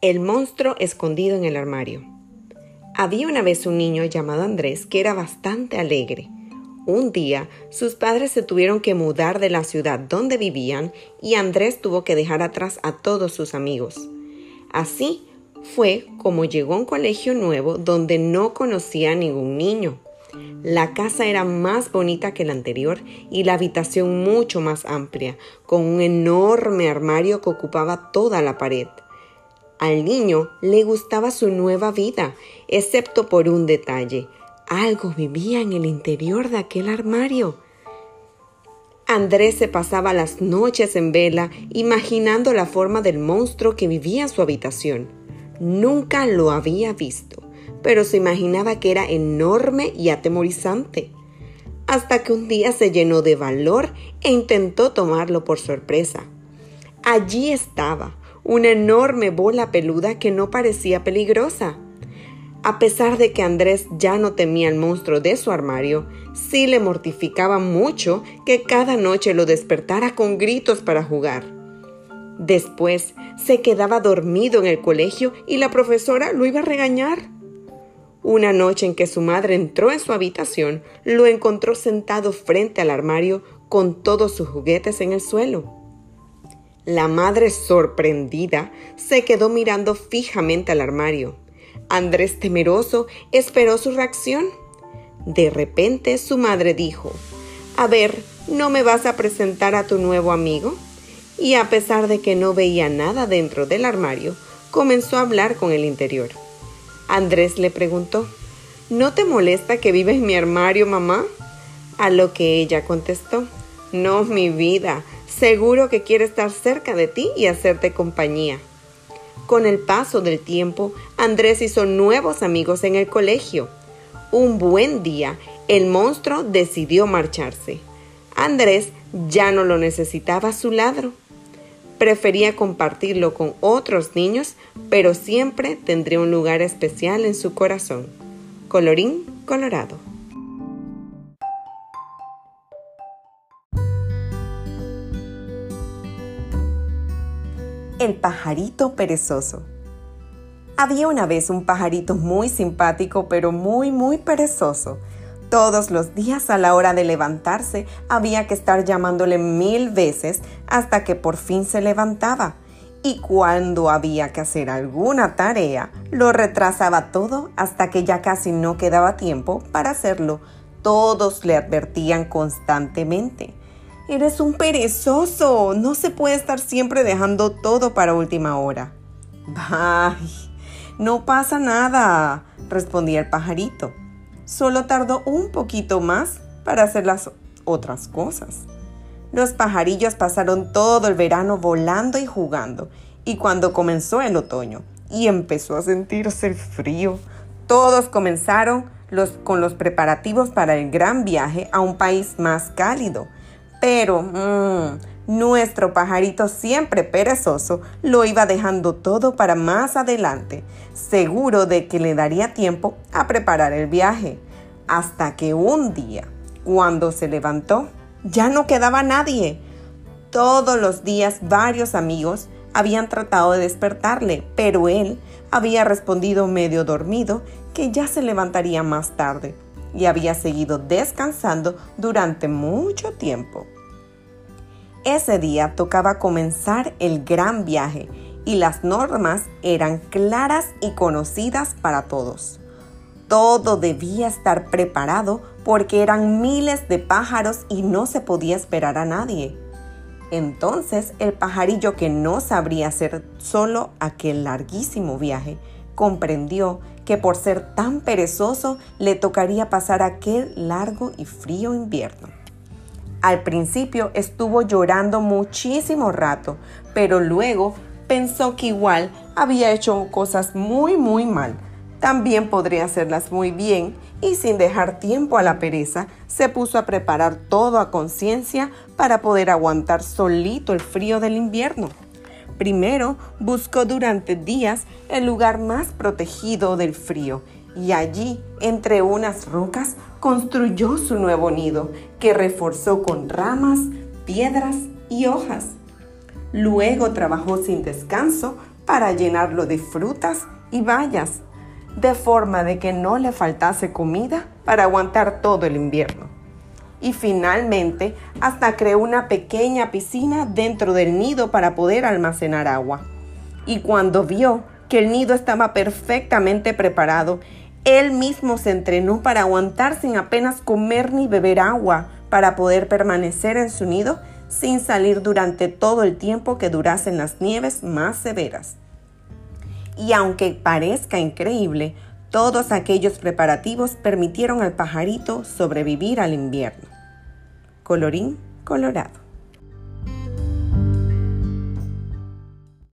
El monstruo escondido en el armario. Había una vez un niño llamado Andrés que era bastante alegre. Un día, sus padres se tuvieron que mudar de la ciudad donde vivían y Andrés tuvo que dejar atrás a todos sus amigos. Así fue como llegó a un colegio nuevo donde no conocía a ningún niño. La casa era más bonita que la anterior y la habitación mucho más amplia, con un enorme armario que ocupaba toda la pared. Al niño le gustaba su nueva vida, excepto por un detalle. Algo vivía en el interior de aquel armario. Andrés se pasaba las noches en vela imaginando la forma del monstruo que vivía en su habitación. Nunca lo había visto, pero se imaginaba que era enorme y atemorizante. Hasta que un día se llenó de valor e intentó tomarlo por sorpresa. Allí estaba, una enorme bola peluda que no parecía peligrosa. A pesar de que Andrés ya no temía al monstruo de su armario, sí le mortificaba mucho que cada noche lo despertara con gritos para jugar. Después se quedaba dormido en el colegio y la profesora lo iba a regañar. Una noche en que su madre entró en su habitación, lo encontró sentado frente al armario con todos sus juguetes en el suelo. La madre, sorprendida, se quedó mirando fijamente al armario. Andrés, temeroso, esperó su reacción. De repente su madre dijo, A ver, ¿no me vas a presentar a tu nuevo amigo? Y a pesar de que no veía nada dentro del armario, comenzó a hablar con el interior. Andrés le preguntó, ¿No te molesta que viva en mi armario, mamá? A lo que ella contestó, No, mi vida, seguro que quiere estar cerca de ti y hacerte compañía. Con el paso del tiempo, Andrés hizo nuevos amigos en el colegio. Un buen día, el monstruo decidió marcharse. Andrés ya no lo necesitaba a su ladro. Prefería compartirlo con otros niños, pero siempre tendría un lugar especial en su corazón. Colorín colorado. El pajarito perezoso. Había una vez un pajarito muy simpático, pero muy, muy perezoso. Todos los días a la hora de levantarse había que estar llamándole mil veces hasta que por fin se levantaba. Y cuando había que hacer alguna tarea, lo retrasaba todo hasta que ya casi no quedaba tiempo para hacerlo. Todos le advertían constantemente. Eres un perezoso. No se puede estar siempre dejando todo para última hora. Ay, no pasa nada, respondía el pajarito. Solo tardó un poquito más para hacer las otras cosas. Los pajarillos pasaron todo el verano volando y jugando, y cuando comenzó el otoño y empezó a sentirse el frío, todos comenzaron los, con los preparativos para el gran viaje a un país más cálido pero mmm, nuestro pajarito siempre perezoso lo iba dejando todo para más adelante, seguro de que le daría tiempo a preparar el viaje. Hasta que un día, cuando se levantó, ya no quedaba nadie. Todos los días varios amigos habían tratado de despertarle, pero él había respondido medio dormido que ya se levantaría más tarde y había seguido descansando durante mucho tiempo. Ese día tocaba comenzar el gran viaje y las normas eran claras y conocidas para todos. Todo debía estar preparado porque eran miles de pájaros y no se podía esperar a nadie. Entonces el pajarillo que no sabría hacer solo aquel larguísimo viaje, comprendió que por ser tan perezoso le tocaría pasar aquel largo y frío invierno. Al principio estuvo llorando muchísimo rato, pero luego pensó que igual había hecho cosas muy muy mal. También podría hacerlas muy bien y sin dejar tiempo a la pereza, se puso a preparar todo a conciencia para poder aguantar solito el frío del invierno. Primero buscó durante días el lugar más protegido del frío y allí, entre unas rocas, construyó su nuevo nido que reforzó con ramas, piedras y hojas. Luego trabajó sin descanso para llenarlo de frutas y bayas, de forma de que no le faltase comida para aguantar todo el invierno. Y finalmente, hasta creó una pequeña piscina dentro del nido para poder almacenar agua. Y cuando vio que el nido estaba perfectamente preparado, él mismo se entrenó para aguantar sin apenas comer ni beber agua para poder permanecer en su nido sin salir durante todo el tiempo que durasen las nieves más severas. Y aunque parezca increíble, todos aquellos preparativos permitieron al pajarito sobrevivir al invierno. Colorín colorado.